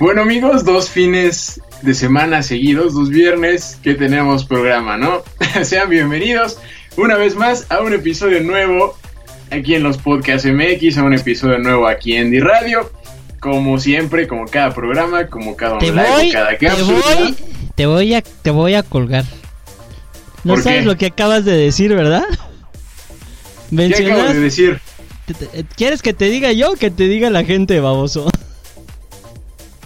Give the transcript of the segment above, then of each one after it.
Bueno amigos, dos fines de semana seguidos, dos viernes que tenemos programa, ¿no? Sean bienvenidos una vez más a un episodio nuevo aquí en los Podcasts MX, a un episodio nuevo aquí en Di Radio. Como siempre, como cada programa, como cada Te online, voy, cada te voy, te voy a, te voy a colgar. No ¿Por sabes qué? lo que acabas de decir, ¿verdad? ¿Qué Mencionas, de decir? ¿quieres que te diga yo o que te diga la gente, baboso?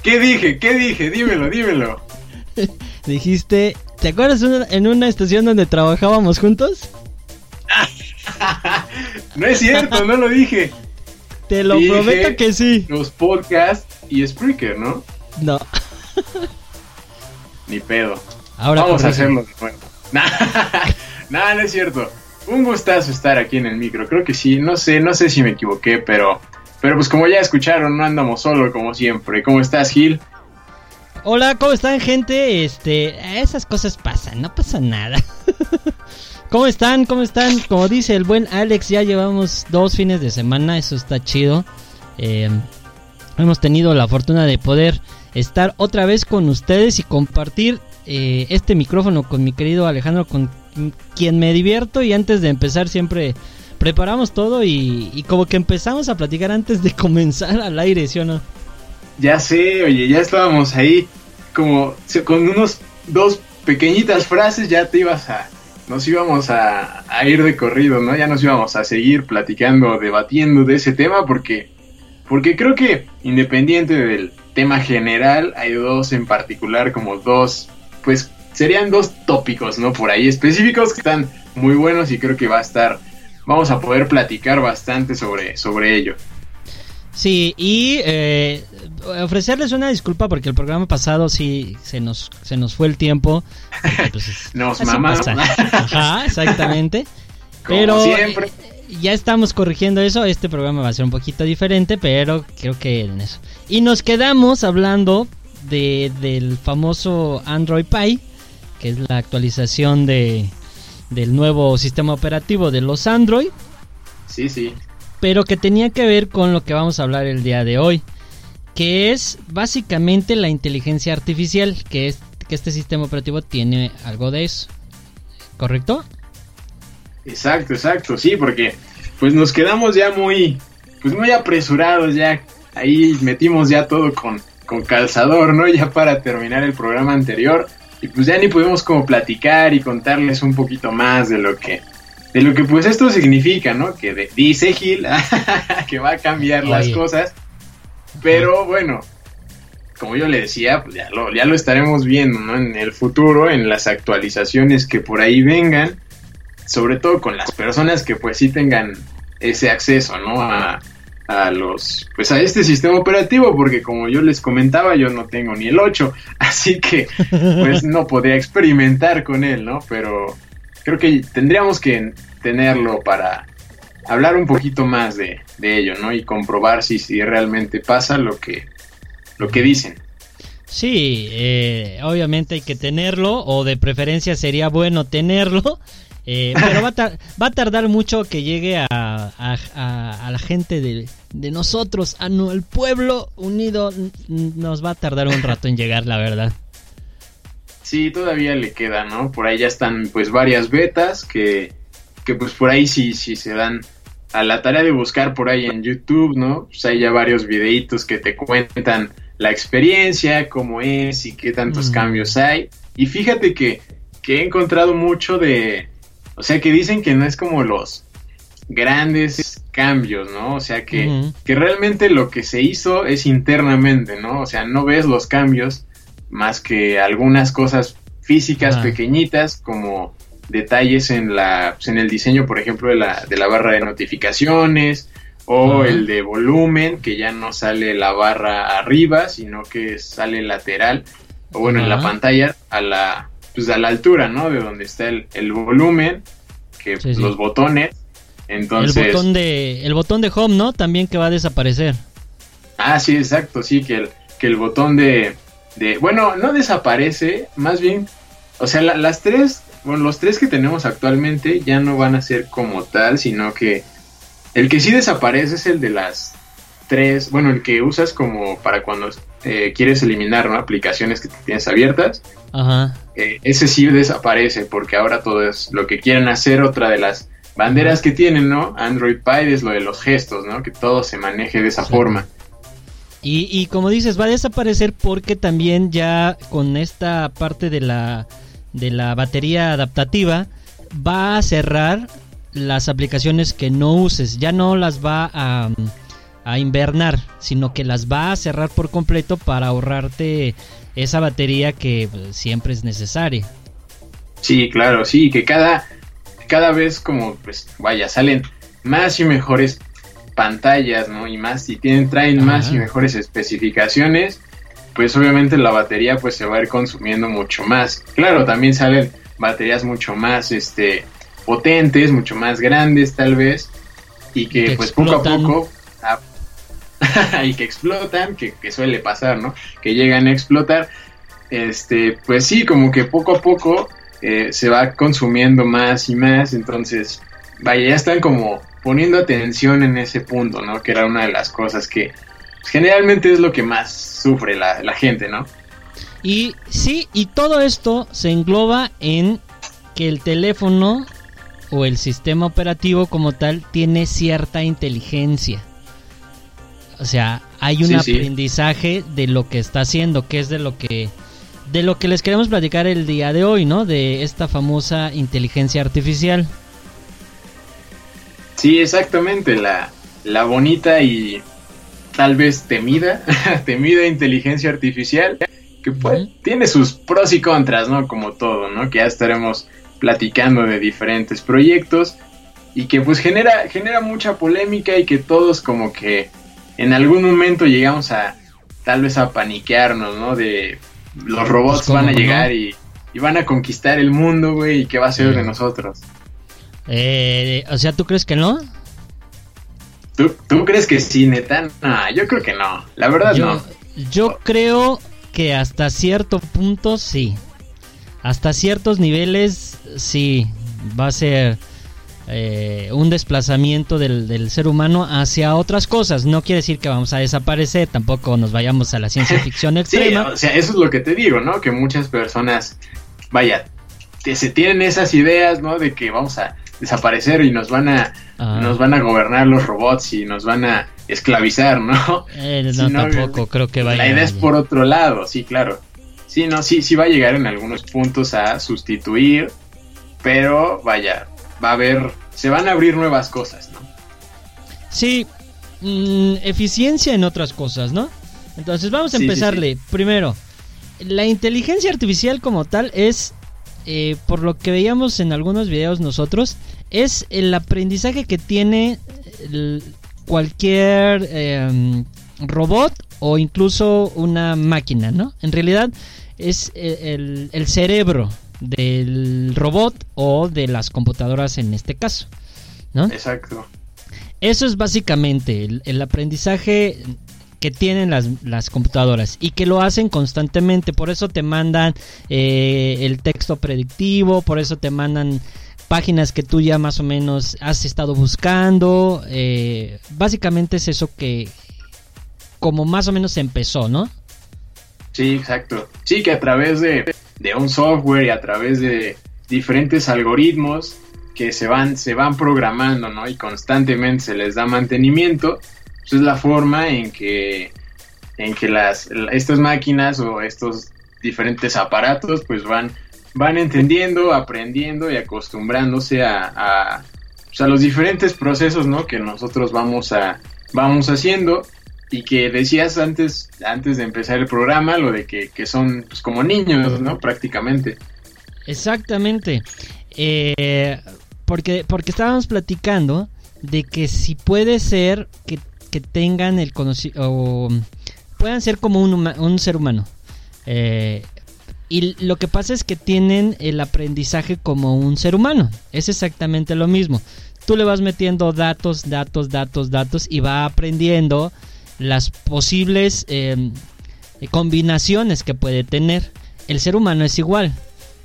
¿Qué dije? ¿Qué dije? Dímelo, dímelo. Dijiste, ¿te acuerdas una- en una estación donde trabajábamos juntos? No es cierto, no lo dije. Te lo Dije- prometo que sí. Los podcasts y Spreaker, ¿no? No. Ni pedo. Ahora Vamos a hacerlo de nuevo. Nah, no es cierto. Un gustazo estar aquí en el micro. Creo que sí. No sé, no sé si me equivoqué, pero, pero pues como ya escucharon, no andamos solo como siempre. ¿Cómo estás, Gil? Hola, ¿cómo están, gente? Este, esas cosas pasan, no pasa nada. ¿Cómo están? ¿Cómo están? Como dice el buen Alex, ya llevamos dos fines de semana, eso está chido. Eh, hemos tenido la fortuna de poder estar otra vez con ustedes y compartir eh, este micrófono con mi querido Alejandro, con quien me divierto y antes de empezar siempre preparamos todo y, y como que empezamos a platicar antes de comenzar al aire, ¿sí o no? Ya sé, oye, ya estábamos ahí como con unos dos pequeñitas frases ya te ibas a nos íbamos a, a ir de corrido, ¿no? Ya nos íbamos a seguir platicando, debatiendo de ese tema porque porque creo que independiente del tema general hay dos en particular como dos pues serían dos tópicos, ¿no? Por ahí específicos que están muy buenos y creo que va a estar vamos a poder platicar bastante sobre sobre ello. Sí, y eh, ofrecerles una disculpa porque el programa pasado sí se nos, se nos fue el tiempo. pues, es- Nos mamamos. Ajá, exactamente. Como pero siempre. eh, ya estamos corrigiendo eso. Este programa va a ser un poquito diferente, pero creo que en eso. Y nos quedamos hablando de, del famoso Android Pie, que es la actualización de, del nuevo sistema operativo de los Android Sí, sí. pero que tenía que ver con lo que vamos a hablar el día de hoy, que es básicamente la inteligencia artificial, que es que este sistema operativo tiene algo de eso. ¿Correcto? Exacto, exacto, sí, porque pues nos quedamos ya muy, pues muy apresurados, ya ahí metimos ya todo con, con calzador, ¿no? Ya para terminar el programa anterior y pues ya ni pudimos como platicar y contarles un poquito más de lo que, de lo que pues esto significa, ¿no? Que de- dice Gil que va a cambiar las cosas, pero bueno, como yo le decía, pues ya lo, ya lo estaremos viendo, ¿no? En el futuro, en las actualizaciones que por ahí vengan sobre todo con las personas que pues sí tengan ese acceso, ¿no? A, a los, pues a este sistema operativo, porque como yo les comentaba, yo no tengo ni el 8, así que pues no podría experimentar con él, ¿no? Pero creo que tendríamos que tenerlo para hablar un poquito más de, de ello, ¿no? Y comprobar si, si realmente pasa lo que, lo que dicen. Sí, eh, obviamente hay que tenerlo, o de preferencia sería bueno tenerlo, eh, pero va a, tar- va a tardar mucho que llegue a, a- a- la gente de, de nosotros, a no, el pueblo unido, nos va a tardar un rato en llegar, la verdad. Sí, todavía le queda, ¿no? Por ahí ya están pues varias betas que, que pues por ahí sí, sí se dan a la tarea de buscar por ahí en YouTube, ¿no? Pues hay ya varios videitos que te cuentan la experiencia, cómo es y qué tantos Mm. cambios hay. Y fíjate que, que he encontrado mucho de, o sea, que dicen que no es como los grandes cambios, ¿no? O sea, que, que realmente lo que se hizo es internamente, ¿no? O sea, no ves los cambios más que algunas cosas físicas Ajá. pequeñitas como detalles en la pues, en el diseño por ejemplo de la, de la barra de notificaciones o el de volumen que ya no sale la barra arriba sino que sale lateral o bueno en la pantalla a la pues a la altura no de donde está el, el volumen que Sí, sí. los botones entonces el botón de el botón de home, ¿no? También que va a desaparecer. Ah, sí, exacto, sí, que el, que el botón de, de... Bueno, no desaparece, más bien... O sea, la- las tres, bueno, los tres que tenemos actualmente ya no van a ser como tal, sino que el que sí desaparece es el de las tres, bueno, el que usas como para cuando eh, quieres eliminar ¿no? aplicaciones que tienes abiertas, Ajá. eh, ese sí desaparece porque ahora todo es lo que quieren hacer. Otra de las banderas que tienen, ¿no? Android Pie es lo de los gestos, ¿no? Que todo se maneje de esa Sí. forma. Y, y como dices, va a desaparecer porque también ya con esta parte de la, de la batería adaptativa va a cerrar las aplicaciones que no uses. Ya no las va a, a invernar, sino que las va a cerrar por completo para ahorrarte esa batería que pues, siempre es necesaria. Sí, claro, sí, que cada, cada vez como, pues, vaya, salen más y mejores pantallas, ¿no? Y más, y tienen, traen más y mejores especificaciones, pues obviamente la batería pues se va a ir consumiendo mucho más. Claro, también salen baterías mucho más, este, potentes, mucho más grandes tal vez, y que, Que pues poco a poco... y que explotan, que, suele pasar, ¿no? Que llegan a explotar. Este, pues sí, como que poco a poco eh, se va consumiendo más y más, entonces, vaya, ya están como poniendo atención en ese punto, ¿no? Que era una de las cosas que generalmente es lo que más sufre la gente, ¿no? Y sí, y todo esto se engloba en que el teléfono o el sistema operativo como tal tiene cierta inteligencia. O sea, hay un Sí, sí. aprendizaje de lo que está haciendo, que es de lo que de lo que les queremos platicar el día de hoy, ¿no? De esta famosa inteligencia artificial. Sí, exactamente, la, la bonita y tal vez temida, temida inteligencia artificial, que pues tiene sus pros y contras, ¿no? Como todo, ¿no? Que ya estaremos platicando de diferentes proyectos y que pues genera, genera mucha polémica y que todos como que en algún momento llegamos a tal vez a paniquearnos, ¿no? De los robots Pues, ¿cómo van a no? llegar y, y van a conquistar el mundo, güey, y qué va a ser Sí. de nosotros. Eh, o sea, ¿tú crees que no? ¿Tú, ¿Tú crees que sí, neta? No, yo creo que no. La verdad Yo, no. yo creo que hasta cierto punto sí. Hasta ciertos niveles sí. Va a ser eh, un desplazamiento del, del ser humano hacia otras cosas. No quiere decir que vamos a desaparecer. Tampoco nos vayamos a la ciencia ficción Sí, extrema. o sea, eso es lo que te digo, ¿no? Que muchas personas, vaya, que se tienen esas ideas, ¿no? De que vamos a desaparecer y nos van a, Ah. nos van a gobernar los robots y nos van a esclavizar, ¿no? Eh, no, Sí, no, tampoco creo que vaya. La idea es por otro lado, sí, claro. Sí, no, sí, sí va a llegar en algunos puntos a sustituir, pero vaya, va a haber, se van a abrir nuevas cosas, ¿no? Sí, mm, eficiencia en otras cosas, ¿no? Entonces vamos a Sí, sí, empezarle. Primero, la inteligencia artificial como tal es, eh, por lo que veíamos en algunos videos nosotros, es el aprendizaje que tiene el- cualquier eh, robot o incluso una máquina, ¿no? En realidad es eh, el, el cerebro del robot o de las computadoras en este caso, ¿no? Exacto. Eso es básicamente el, el aprendizaje que tienen las, las computadoras y que lo hacen constantemente. Por eso te mandan eh, el texto predictivo, por eso te mandan páginas que tú ya más o menos has estado buscando. eh, básicamente es eso que como más o menos empezó, ¿no? Sí, exacto. Sí, que a través de, de un software y a través de diferentes algoritmos que se van, se van programando, ¿no? Y constantemente se les da mantenimiento, pues es la forma en que, en que las, estas máquinas o estos diferentes aparatos pues van, van entendiendo, aprendiendo y acostumbrándose a, a, pues, los diferentes procesos, ¿no? Que nosotros vamos, a, vamos haciendo y que decías antes, antes de empezar el programa, lo de que, que son pues, como niños, ¿no? Prácticamente. Exactamente. Eh, porque, porque estábamos platicando de que si puede ser que, que tengan el conocimiento o puedan ser como un, un ser humano. Eh, y lo que pasa es que tienen el aprendizaje como un ser humano. Es exactamente lo mismo. Tú le vas metiendo datos, datos, datos, datos y va aprendiendo las posibles eh, combinaciones que puede tener. El ser humano es igual.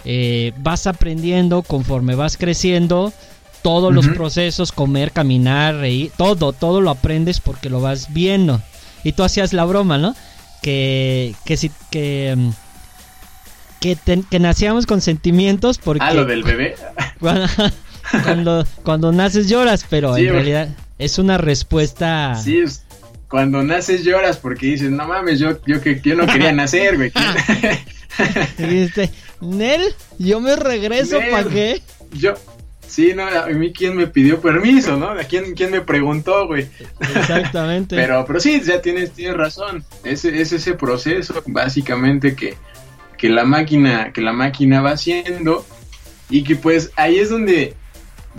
Eh, vas aprendiendo conforme vas creciendo todos los procesos, comer, caminar, reír, todo, todo lo aprendes porque lo vas viendo. Y tú hacías la broma, ¿no? que que si que mm, que, nacíamos con sentimientos porque Ah, lo del bebé. cuando, cuando cuando naces lloras, pero Sí, en realidad es una respuesta Sí, es- cuando naces lloras porque dices, no mames, yo, yo, que, yo no quería nacer, güey. dijiste, Nel, yo me regreso para qué? yo, sí, no, a mí quién me pidió permiso, ¿no? ¿A quién, quién me preguntó, güey? Exactamente. Pero, pero sí, ya tienes, tienes razón. Es, es ese proceso, básicamente, que, que la máquina, que la máquina va haciendo. Y que pues ahí es donde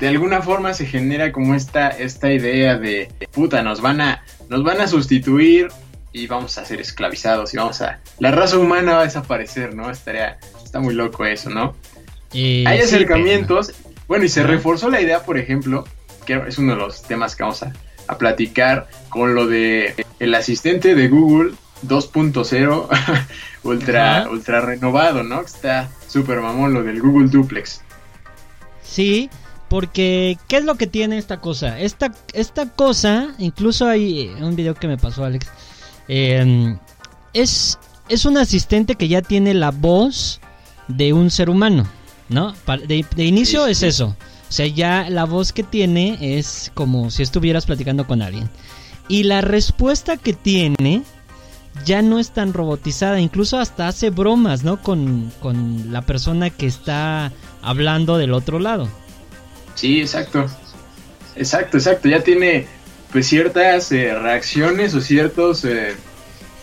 de alguna forma se genera como esta, esta idea de puta, nos van a, nos van a sustituir y vamos a ser esclavizados y vamos a. La raza humana va a desaparecer, ¿no? Estaría. Está muy loco eso, ¿no? Y Hay sí, acercamientos. Bueno, y se reforzó la idea, por ejemplo, que es uno de los temas que vamos a, a platicar con lo de el asistente de Google 2.0 ultra, ultra renovado, ¿no? Está súper mamón lo del Google Duplex. Sí, porque ¿qué es lo que tiene esta cosa? Esta, esta cosa, incluso hay un video que me pasó Alex, eh, es, es un asistente que ya tiene la voz de un ser humano, ¿no? De, de inicio Sí, es eso. O sea, ya la voz que tiene es como si estuvieras platicando con alguien. Y la respuesta que tiene ya no es tan robotizada, incluso hasta hace bromas, ¿no? Con, con la persona que está hablando del otro lado. Sí, exacto. Exacto, exacto. Ya tiene pues ciertas eh, reacciones o ciertas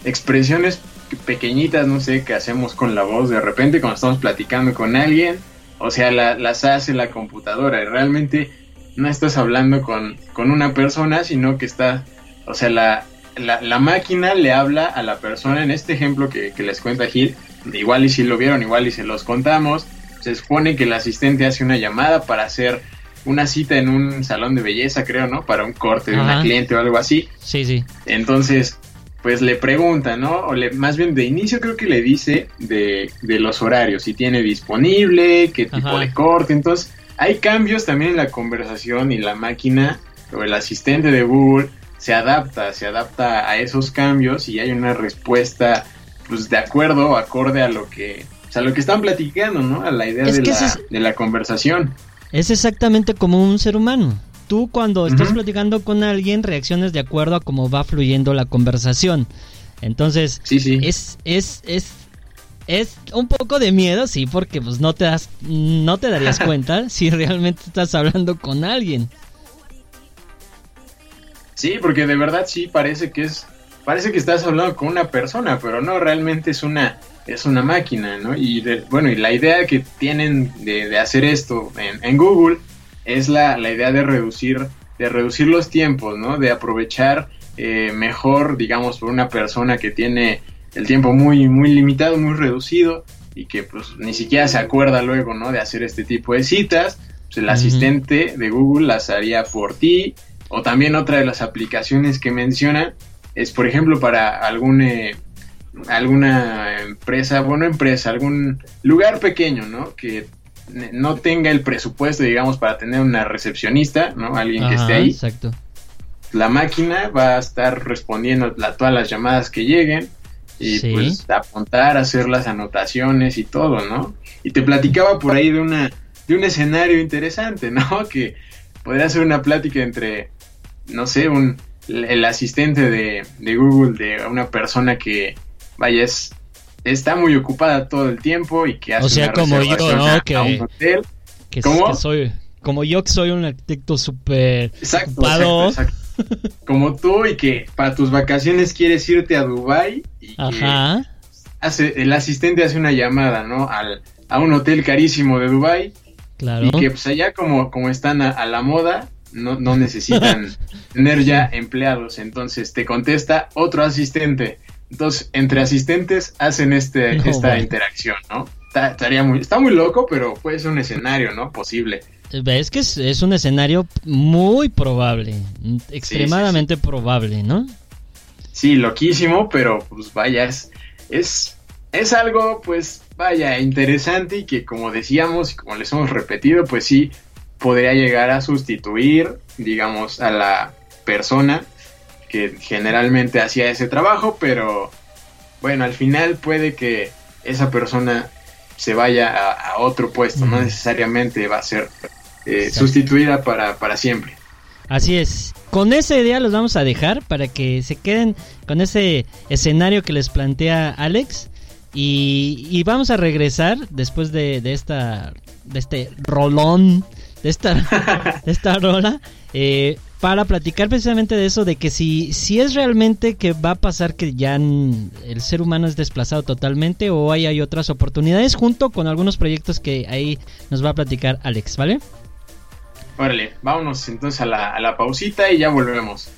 expresiones pequeñitas, no sé, que hacemos con la voz de repente cuando estamos platicando con alguien. O sea, la- las hace la computadora y realmente no estás hablando con, con una persona, sino que está, o sea, la, la, la máquina le habla a la persona. En este ejemplo que, que les cuenta Gil, igual y si lo vieron, igual y se los contamos, se supone que el asistente hace una llamada para hacer una cita en un salón de belleza, creo, ¿no? Para un corte de una cliente o algo así. Sí, sí. Entonces, pues le pregunta, ¿no? O le, más bien de inicio creo que le dice de, de los horarios, si tiene disponible, qué tipo Ajá. de corte. Entonces, hay cambios también en la conversación y la máquina o el asistente de Google se adapta, se adapta a esos cambios y hay una respuesta, pues de acuerdo, acorde a lo que, o sea, lo que están platicando, ¿no? A la idea Es de, la, es- de la conversación. Es exactamente como un ser humano. Tú cuando estás platicando con alguien reaccionas de acuerdo a cómo va fluyendo la conversación. Entonces, Sí, sí. es, es, es, es un poco de miedo, sí, porque pues no te das, no te darías cuenta si realmente estás hablando con alguien. Sí, porque de verdad sí parece que es parece que estás hablando con una persona, pero no realmente es una es una máquina, ¿no? Y de- bueno, y la idea que tienen de, de hacer esto en, en Google es la, la idea de reducir de reducir los tiempos, ¿no? De aprovechar eh, mejor, digamos, por una persona que tiene el tiempo muy muy limitado, muy reducido y que pues ni siquiera se acuerda luego, ¿no? De hacer este tipo de citas. Pues el asistente de Google las haría por ti o también otra de las aplicaciones que mencionan es, por ejemplo, para algún, eh, alguna empresa, bueno, empresa, algún lugar pequeño, ¿no? Que no tenga el presupuesto, digamos, para tener una recepcionista, ¿no? Alguien que esté ahí. Exacto. La máquina va a estar respondiendo a todas las llamadas que lleguen y Sí. pues apuntar, hacer las anotaciones y todo, ¿no? Y te platicaba por ahí de una de un escenario interesante, ¿no? Que podría ser una plática entre, no sé, un el asistente de, de Google de una persona que, vaya, es, está muy ocupada todo el tiempo y que hace O sea, una como yo, a- Que- a un hotel. Que, ¿Cómo? que soy, como yo que soy un arquitecto súper ocupado. exacto, exacto. Como tú y que para tus vacaciones quieres irte a Dubai y que Ajá. hace, el asistente hace una llamada, ¿no? Al, a un hotel carísimo de Dubai Claro. y que pues allá como, como están a, a la moda, no, no necesitan tener ya empleados. Entonces te contesta otro asistente. Entonces, entre asistentes hacen este, No, esta interacción, ¿no? Está, estaría muy, está muy loco, pero puede ser un escenario, ¿no? Posible. Ves que es, es un escenario muy probable, extremadamente probable, ¿no? Sí, loquísimo, pero pues vaya, es, es, es algo, pues vaya, interesante y que como decíamos y como les hemos repetido, pues sí, podría llegar a sustituir, digamos, a la persona que generalmente hacía ese trabajo, pero bueno, al final puede que esa persona se vaya a, a otro puesto, no necesariamente va a ser eh, sustituida para, para siempre. Así es. Con esa idea los vamos a dejar para que se queden con ese escenario que les plantea Alex. Y, y vamos a regresar después de, de esta de este rolón de esta de esta rola eh, para platicar precisamente de eso de que si si es realmente que va a pasar que ya el ser humano es desplazado totalmente o hay, hay otras oportunidades junto con algunos proyectos que ahí nos va a platicar Alex, ¿vale? Órale, vámonos entonces a la, a la pausita y ya volvemos.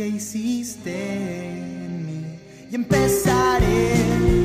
Que hiciste en mí. Y empezaré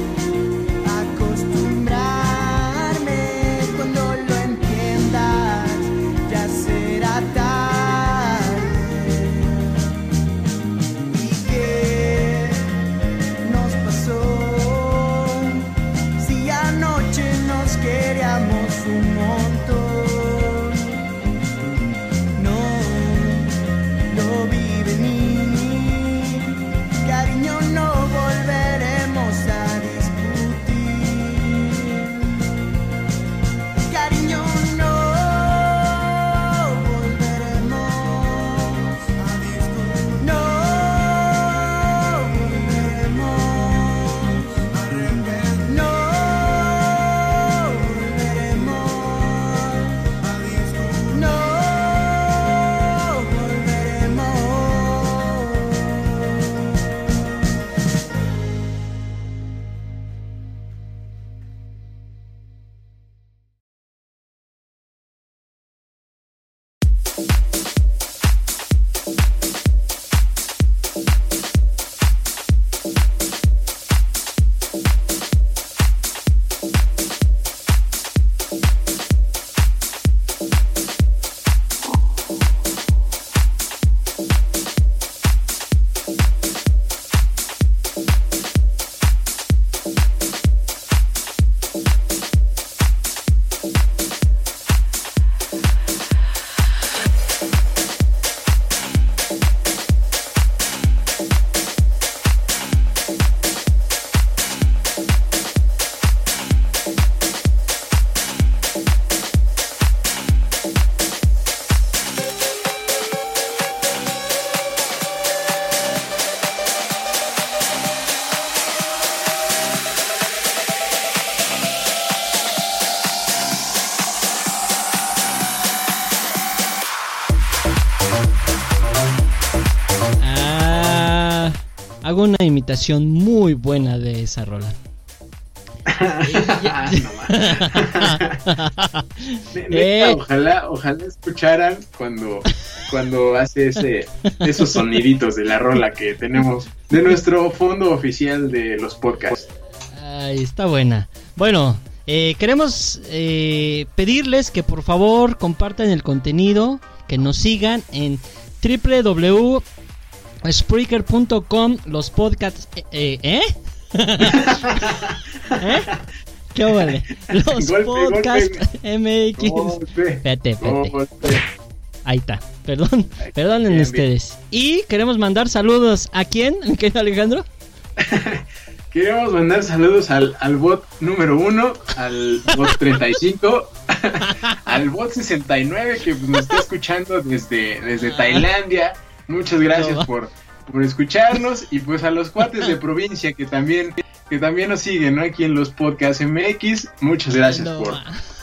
una imitación muy buena de esa rola. Neta, Eh. ojalá, ojalá escucharan cuando, cuando hace ese, esos soniditos de la rola que tenemos de nuestro fondo oficial de los podcasts. Ay, está buena. Bueno, eh, queremos eh, pedirles que por favor compartan el contenido, que nos sigan en www.spreaker.com los podcasts. Eh, ¿Eh? ¿Eh? ¿Qué vale? Los podcasts MX. Golpe, Espérate, espérate. golpe. Ahí está. Perdón, perdonen Bien, bien. ustedes. Y queremos mandar saludos a quién, mi querido Alejandro. Queremos mandar saludos al, al bot número uno, al bot 35, al bot 69 que nos está escuchando desde, desde Tailandia. Muchas gracias No. por, por escucharnos y pues a los cuates de provincia que también que también nos siguen ¿no? aquí en los podcasts MX. Muchas gracias No, por,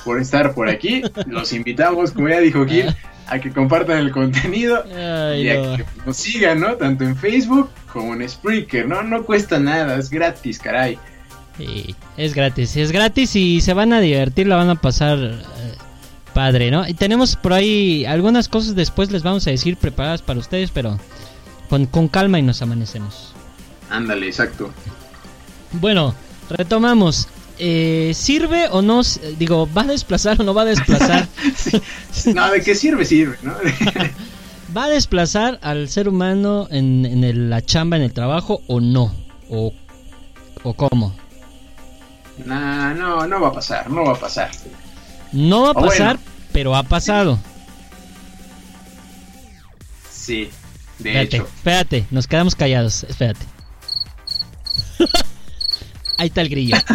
por estar por aquí. Los invitamos, como ya dijo Gil, a que compartan el contenido Ay, y a que nos sigan, ¿no? Tanto en Facebook como en Spreaker, ¿no? No cuesta nada, es gratis, caray. Sí, es gratis, es gratis y se van a divertir, la van a pasar eh, padre, ¿no? Y tenemos por ahí algunas cosas después les vamos a decir preparadas para ustedes, pero con, con calma y nos amanecemos. Ándale, exacto. Bueno, retomamos. Eh, ¿Sirve o no? Digo, ¿va a desplazar o no va a desplazar? Sí. No, ¿de qué sirve? Sirve, ¿no? ¿Va a desplazar al ser humano en, en el- la chamba, en el trabajo o no? ¿O, o cómo? Nah, no, no va a pasar, no va a pasar. No va a bueno. pasar, pero ha pasado. Sí, de Espérate, hecho. espérate, nos quedamos callados, espérate. Ahí está el grillo.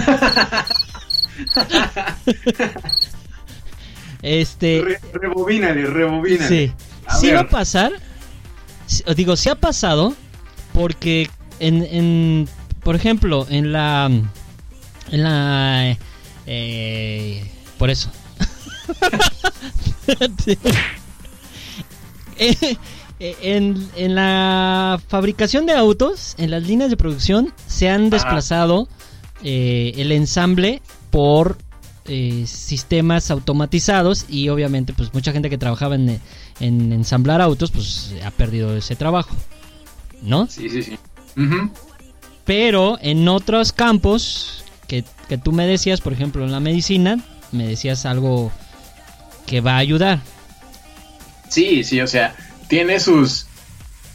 este, Re- rebobínale, rebobínale. sí, A sí ver. va a pasar. digo, sí ha pasado porque en, en por ejemplo, en la en la eh, por eso. Eh, en, en la fabricación de autos, en las líneas de producción, se han desplazado eh, el ensamble por eh, sistemas automatizados y obviamente pues mucha gente que trabajaba en, en ensamblar autos pues ha perdido ese trabajo, ¿no? Sí, sí, sí. Pero en otros campos que, que tú me decías, por ejemplo en la medicina, me decías algo que va a ayudar. Sí, sí, o sea, tiene sus,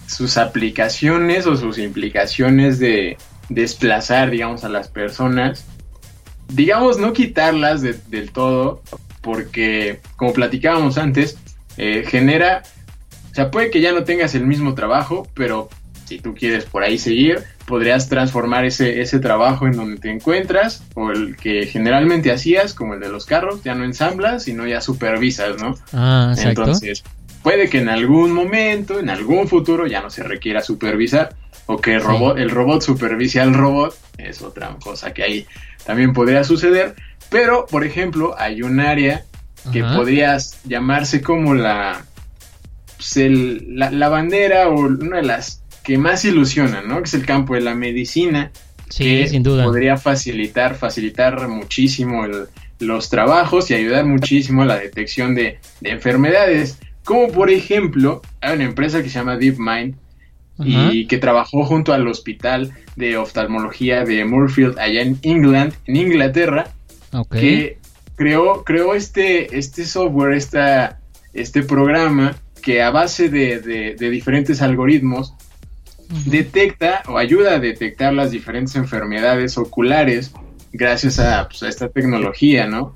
sus aplicaciones o sus implicaciones de desplazar, digamos, a las personas. Digamos, no quitarlas de- del todo, porque, como platicábamos antes, eh, genera, o sea, puede que ya no tengas el mismo trabajo, pero si tú quieres por ahí seguir, podrías transformar ese, ese trabajo en donde te encuentras, o el que generalmente hacías, como el de los carros, ya no ensamblas, sino ya supervisas, ¿no? Ah, exacto. Entonces, puede que en algún momento, en algún futuro, ya no se requiera supervisar o que el Sí. robot, el robot supervise al robot, es otra cosa que ahí también podría suceder. Pero, por ejemplo, hay un área que Ajá. podrías llamarse como la, pues, el- la, la bandera o una de las que más ilusionan, ¿no? Que es el campo de la medicina Sí, que sin duda. podría facilitar, facilitar muchísimo el- los trabajos y ayudar muchísimo a la detección de, de enfermedades. Como por ejemplo, hay una empresa que se llama DeepMind y que trabajó junto al hospital de oftalmología de Moorfield allá en England, en Inglaterra, Ok. que creó, creó este, este software, esta, este programa que a base de, de- de diferentes algoritmos Detecta o ayuda a detectar las diferentes enfermedades oculares gracias a, pues, a esta tecnología, ¿no?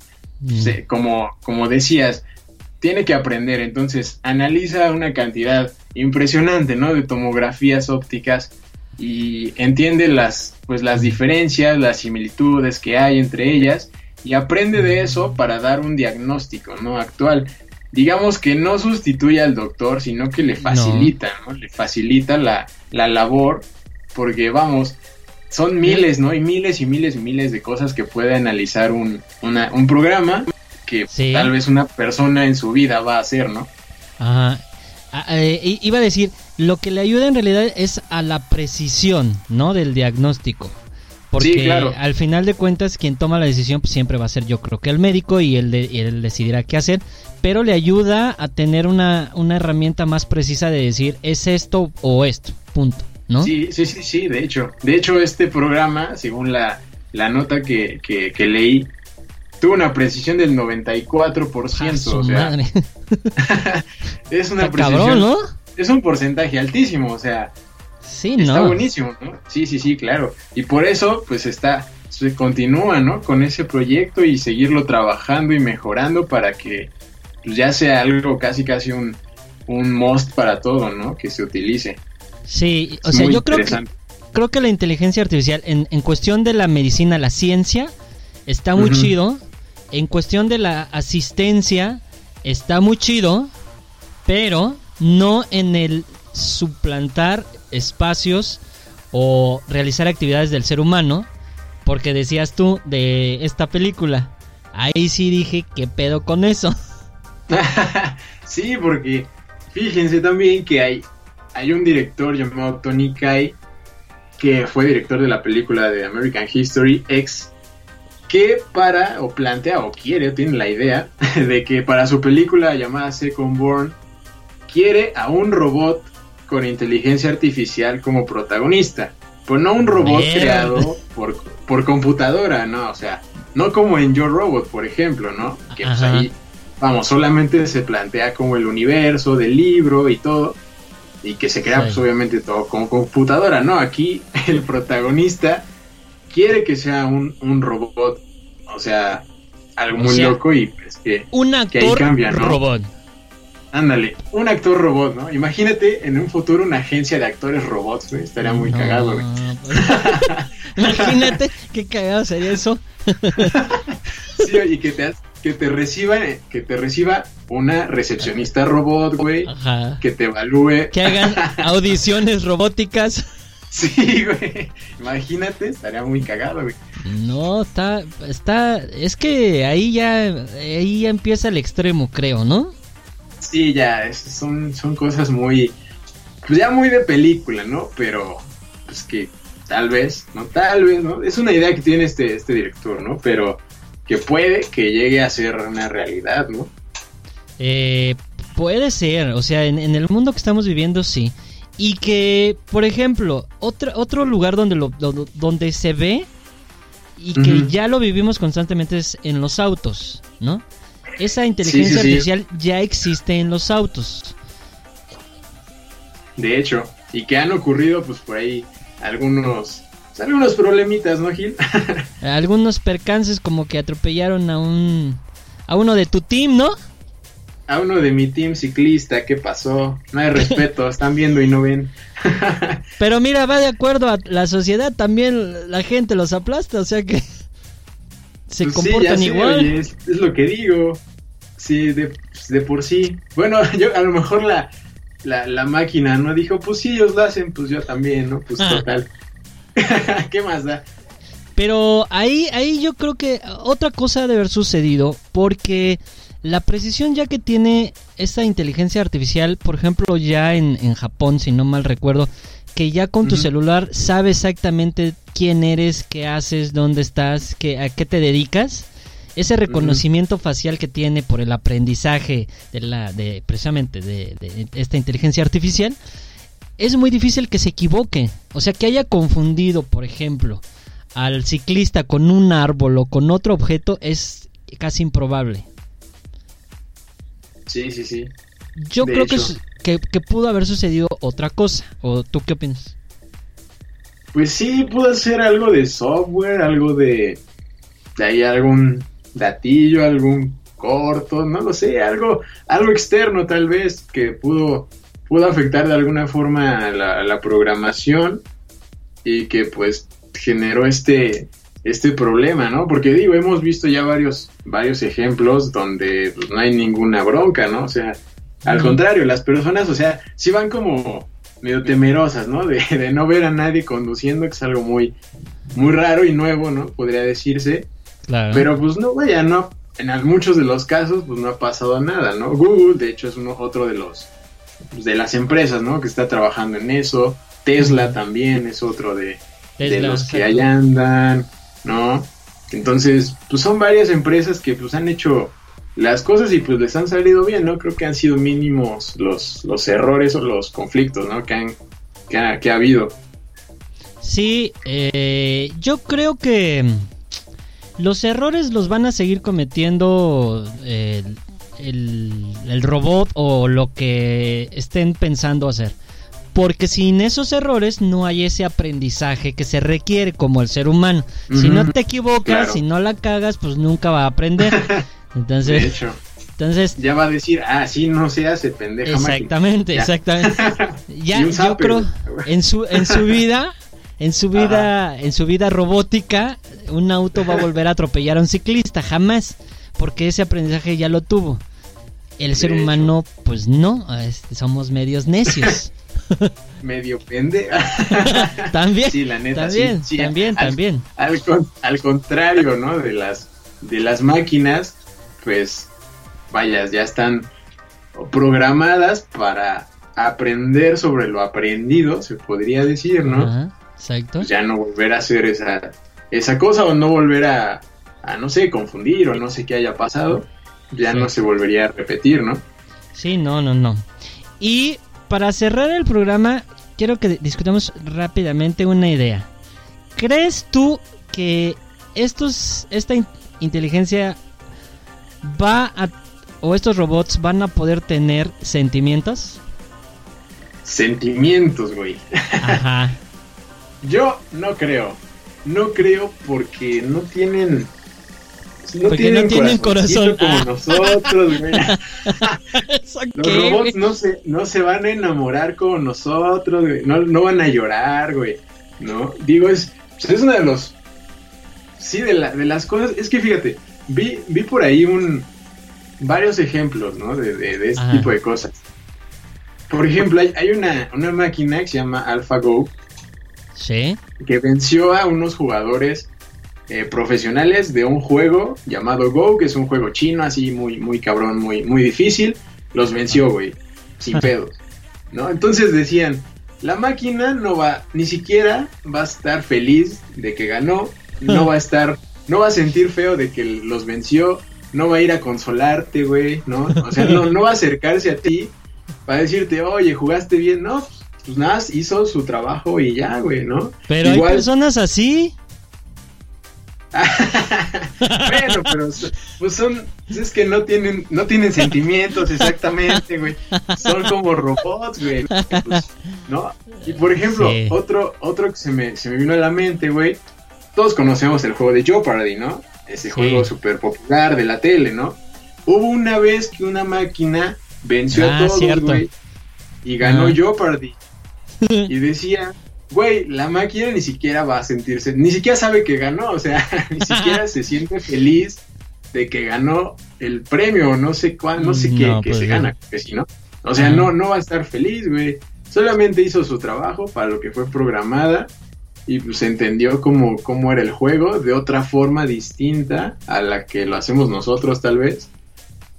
Como, como decías, tiene que aprender, entonces analiza una cantidad impresionante, ¿no? De tomografías ópticas y entiende las, pues, las diferencias, las similitudes que hay entre ellas y aprende de eso para dar un diagnóstico, ¿no? Actual. Digamos que no sustituye al doctor, sino que le facilita, ¿no? Le facilita la, la labor, porque vamos, son miles, ¿no? Y miles y miles y miles de cosas que puede analizar un, una- un programa que Sí. tal vez una persona en su vida va a hacer, ¿no? Ajá. Ah, eh, iba a decir, lo que le ayuda en realidad es a la precisión, ¿no? Del diagnóstico. Porque Sí, claro. al final de cuentas quien toma la decisión pues, siempre va a ser yo creo que el médico y él, de- y él decidirá qué hacer, pero le ayuda a tener una, una herramienta más precisa de decir es esto o esto, punto, ¿no? Sí, sí, sí, sí, de hecho. De hecho, este programa, según la, la nota que, que, que leí, tuvo una precisión del 94%. Ah, su o sea, madre. es una Está precisión. cabrón, ¿no? Es un porcentaje altísimo, o sea, Sí, está no. buenísimo, ¿no? Sí, sí, sí, claro. Y por eso, pues está, se continúa, ¿no? Con ese proyecto y seguirlo trabajando y mejorando para que pues, ya sea algo casi, casi un, un must para todo, ¿no? Que se utilice. Sí, o Es sea, yo creo que creo que la inteligencia artificial en, en cuestión de la medicina, la ciencia, está muy chido. En cuestión de la asistencia, está muy chido, pero no en el suplantar espacios o realizar actividades del ser humano, porque decías tú de esta película. Ahí sí dije, ¿qué pedo con eso? sí, porque fíjense también que hay, hay un director llamado Tony Kai, que fue director de la película de American History X, que para, o plantea, o quiere, o tiene la idea, de que para su película llamada Second Born, quiere a un robot con inteligencia artificial como protagonista. Pero no un robot creado por, por computadora, ¿no? O sea, no como en Yo Robot, por ejemplo, ¿no? Que pues ahí, vamos, solamente se plantea como el universo del libro y todo. Y que se crea, Sí. pues obviamente todo con computadora, ¿no? Aquí el protagonista quiere que sea un, un robot, o sea, algo O muy sea, loco y pues que, Un Que ahí actor cambia, ¿no? robot. ándale, un actor robot, ¿no? Imagínate en un futuro una agencia de actores robots, güey, estaría muy No, cagado, güey. pues- Imagínate qué cagado sería eso. Sí, y que te, que te reciba, que te reciba una recepcionista robot, güey, Ajá. que te evalúe. Que hagan audiciones robóticas. Sí, güey. Imagínate, estaría muy cagado, güey. No, está, está, es que ahí ya, ahí ya empieza el extremo, creo, ¿no? Sí, ya, es- son, son cosas muy, pues ya muy de película, ¿no? Pero, pues que tal vez, ¿no? Tal vez, ¿no? Es una idea que tiene este, este director, ¿no? Pero que puede que llegue a ser una realidad, ¿no? Eh, puede ser, o sea, en, en el mundo que estamos viviendo sí. Y que, por ejemplo, otro, otro lugar donde, lo, do- donde se ve y que ya lo vivimos constantemente es en los autos, ¿no? Esa inteligencia sí, sí. artificial ya existe en los autos. De hecho, y que han ocurrido, pues por ahí, algunos, algunos problemitas, ¿no, Gil? Algunos percances como que atropellaron a un a uno de tu team, ¿no? A uno de mi team ciclista, ¿qué pasó? No hay respeto, están viendo y no ven. Pero mira, va de acuerdo a la sociedad, también la gente los aplasta, o sea que se Pues sí, comportan ya sé, igual. oye, es, es lo que digo. Sí, de, de por sí. Bueno, yo a lo mejor la, la, la máquina no dijo, pues sí, ellos lo hacen, pues yo también, ¿no? Pues Ah. total. ¿Qué más da? Pero ahí, ahí yo creo que otra cosa ha de haber sucedido, porque la precisión ya que tiene esta inteligencia artificial, por ejemplo, ya en, en Japón, si no mal recuerdo, que ya con tu celular sabe exactamente quién eres, qué haces, dónde estás, qué, a qué te dedicas. Ese reconocimiento facial que tiene por el aprendizaje de la, de precisamente de, de esta inteligencia artificial, es muy difícil que se equivoque. O sea, que haya confundido, por ejemplo, al ciclista con un árbol o con otro objeto es casi improbable. Sí, sí, sí. Yo De creo que, que pudo haber sucedido otra cosa. ¿O tú qué opinas? Pues sí, pudo ser algo de software, algo de, de ahí algún datillo, algún corto, no lo sé, algo, algo externo tal vez que pudo, pudo afectar de alguna forma a la, a la programación y que pues generó este, este problema, ¿no? Porque digo, hemos visto ya varios, varios ejemplos donde pues, no hay ninguna bronca, ¿no? O sea, al contrario, las personas, o sea, sí van como medio temerosas, ¿no? De, de no ver a nadie conduciendo, que es algo muy, muy raro y nuevo, ¿no? Podría decirse. Claro. Pero pues no, vaya, no. En muchos de los casos, pues no ha pasado nada, ¿no? Google, de hecho, es uno, otro de los, pues, de las empresas, ¿no? Que está trabajando en eso. Tesla también es otro de, de los que allá andan, ¿no? Entonces, pues son varias empresas que pues han hecho las cosas y pues les han salido bien, ¿no? Creo que han sido mínimos los, los errores o los conflictos, ¿no? Que, han, que, ha, que ha habido. Sí, eh, yo creo que los errores los van a seguir cometiendo eh, el, el robot o lo que estén pensando hacer. Porque sin esos errores no hay ese aprendizaje que se requiere como el ser humano. Si no te equivocas, claro. si no la cagas, pues nunca va a aprender. De Entonces, hecho, entonces ya va a decir, ah, sí, no se hace pendeja. máquina". Exactamente, Ya. exactamente. Ya, yo zapper, creo en su en su vida, en su vida, en su vida robótica, un auto va a volver a atropellar a un ciclista, jamás, porque ese aprendizaje ya lo tuvo. El ser hecho. humano, pues no, este, somos medios necios. Medio pendeja. también, Sí, la neta, también, sí, sí, también, al- también. Al, al contrario, ¿no? De las, de las máquinas, pues, vaya, ya están programadas para aprender sobre lo aprendido, se podría decir, ¿no? Ajá, exacto. Pues ya no volver a hacer esa, esa cosa o no volver a, a, no sé, confundir o no sé qué haya pasado, ya Sí. no se volvería a repetir, ¿no? Sí, no, no, no. Y para cerrar el programa, quiero que discutamos rápidamente una idea. ¿Crees tú que estos, esta in- inteligencia va a, o estos robots van a poder tener sentimientos? Sentimientos, güey. Ajá. Yo no creo. No creo porque no tienen. No Porque no tienen corazón. Ah. como nosotros, güey. ¿Eso Los robots no se, no se van a enamorar como nosotros, güey. No, no van a llorar, güey. ¿No? Digo, es, pues, es una de los. Sí, de, la, de las cosas. Es que fíjate, vi, vi por ahí un varios ejemplos, ¿no? De, de, de este Ajá. tipo de cosas. Por ejemplo, hay, hay una, una máquina que se llama AlphaGo Sí. que venció a unos jugadores eh, profesionales de un juego llamado Go, que es un juego chino, así muy, muy cabrón, muy, muy difícil. Los venció, güey, sin pedos. ¿No? Entonces decían, la máquina no va, ni siquiera va a estar feliz de que ganó, no va a estar, no va a sentir feo de que los venció, no va a ir a consolarte, güey, ¿no? O sea, no, no va a acercarse a ti para decirte, oye, jugaste bien, no, pues nada, hizo su trabajo y ya, güey, ¿no? Pero Igual- hay personas así. bueno, pero pues son, es que no tienen, no tienen sentimientos exactamente, güey. Son como robots, güey. Pues, ¿No? Y por ejemplo, Sí. otro, otro que se me, se me vino a la mente, güey. Todos conocemos el juego de Jeopardy, ¿no? Ese Sí. juego súper popular de la tele, ¿no? Hubo una vez que una máquina venció Ah, a todos, cierto. güey. Y ganó Ah. Jeopardy. Y decía, güey, la máquina ni siquiera va a sentirse, ni siquiera sabe que ganó, o sea, ni siquiera se siente feliz de que ganó el premio, no sé cuál, no sé qué, No, que pues, se gana, que si no. O sea, no, no va a estar feliz, güey. Solamente hizo su trabajo para lo que fue programada y pues entendió cómo, cómo era el juego de otra forma distinta a la que lo hacemos nosotros tal vez.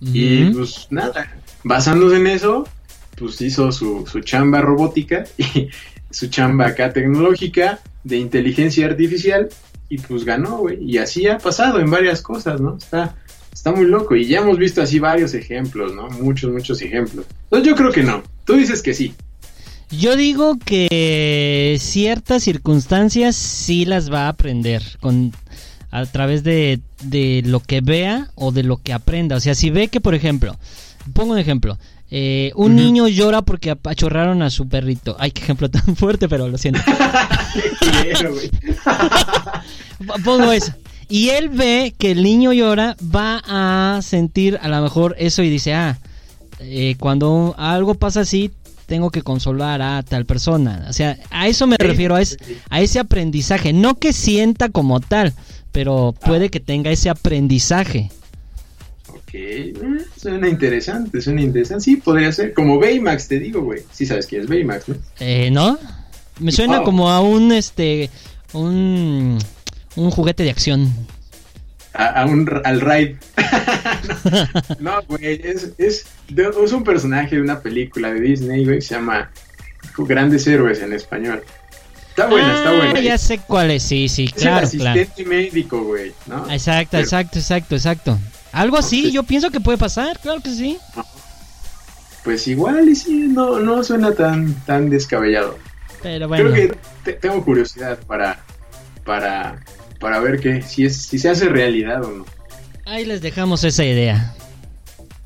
Y pues nada, basándose en eso, pues hizo su, su chamba robótica y su chamba acá tecnológica de inteligencia artificial y pues ganó, güey. Y así ha pasado en varias cosas, ¿no? Está, está muy loco y ya hemos visto así varios ejemplos, ¿no? Muchos, muchos ejemplos. Entonces yo creo que no. Tú dices que sí. Yo digo que ciertas circunstancias sí las va a aprender con a través de, de lo que vea o de lo que aprenda. O sea, si ve que, por ejemplo, pongo un ejemplo, eh, un niño llora porque apachorraron a su perrito. Ay, qué ejemplo tan fuerte, pero lo siento. Pongo eso. Y él ve que el niño llora, va a sentir a lo mejor eso y dice, ah, eh, cuando algo pasa así, tengo que consolar a tal persona. O sea, a eso me Sí, refiero, a, es- sí. a ese aprendizaje. No que sienta como tal, pero puede que tenga ese aprendizaje. Eh, suena interesante, suena interesante. Sí, podría ser. Como Baymax, te digo, güey. Sí sabes quién es Baymax, ¿no? Eh, ¿No? Me suena Wow. como a un, este, un, un juguete de acción. A, a un, al raid. no, güey, es, es, es un personaje de una película de Disney, güey, se llama Grandes Héroes en español. Está buena, está Ah, buena. Ya sé cuál es, sí, sí, es claro, el claro. asistente médico, güey, ¿no? Exacto, Pero- exacto, exacto, exacto. Algo así, yo pienso que puede pasar, claro que sí. Pues igual y sí, no, no suena tan, tan descabellado. Pero bueno, Creo que te- tengo curiosidad para, para, para ver que si es, si se hace realidad o no. ahí les dejamos esa idea.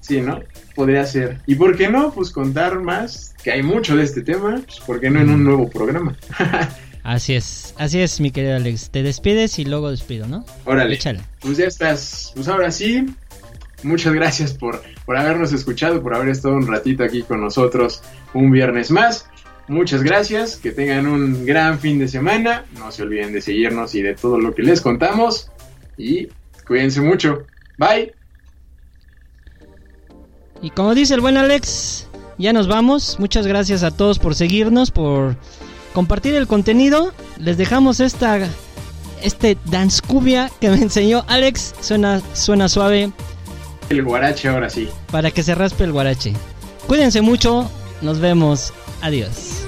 Sí, ¿no? Podría ser. ¿Y por qué no? Pues contar más, que hay mucho de este tema, pues ¿por qué no en un nuevo programa? Así es, así es, mi querido Alex. Te despides y luego despido, ¿no? Órale. Échale. Pues ya estás. Pues ahora sí. Muchas gracias por, por habernos escuchado, por haber estado un ratito aquí con nosotros un viernes más. Muchas gracias, que tengan un gran fin de semana. No se olviden de seguirnos y de todo lo que les contamos. Y cuídense mucho. Bye. Y como dice el buen Alex, ya nos vamos. Muchas gracias a todos por seguirnos, por compartir el contenido. Les dejamos esta este dance cubia que me enseñó Alex. Suena suena suave El guarache ahora sí. para que se raspe el guarache. Cuídense mucho. Nos vemos. Adiós.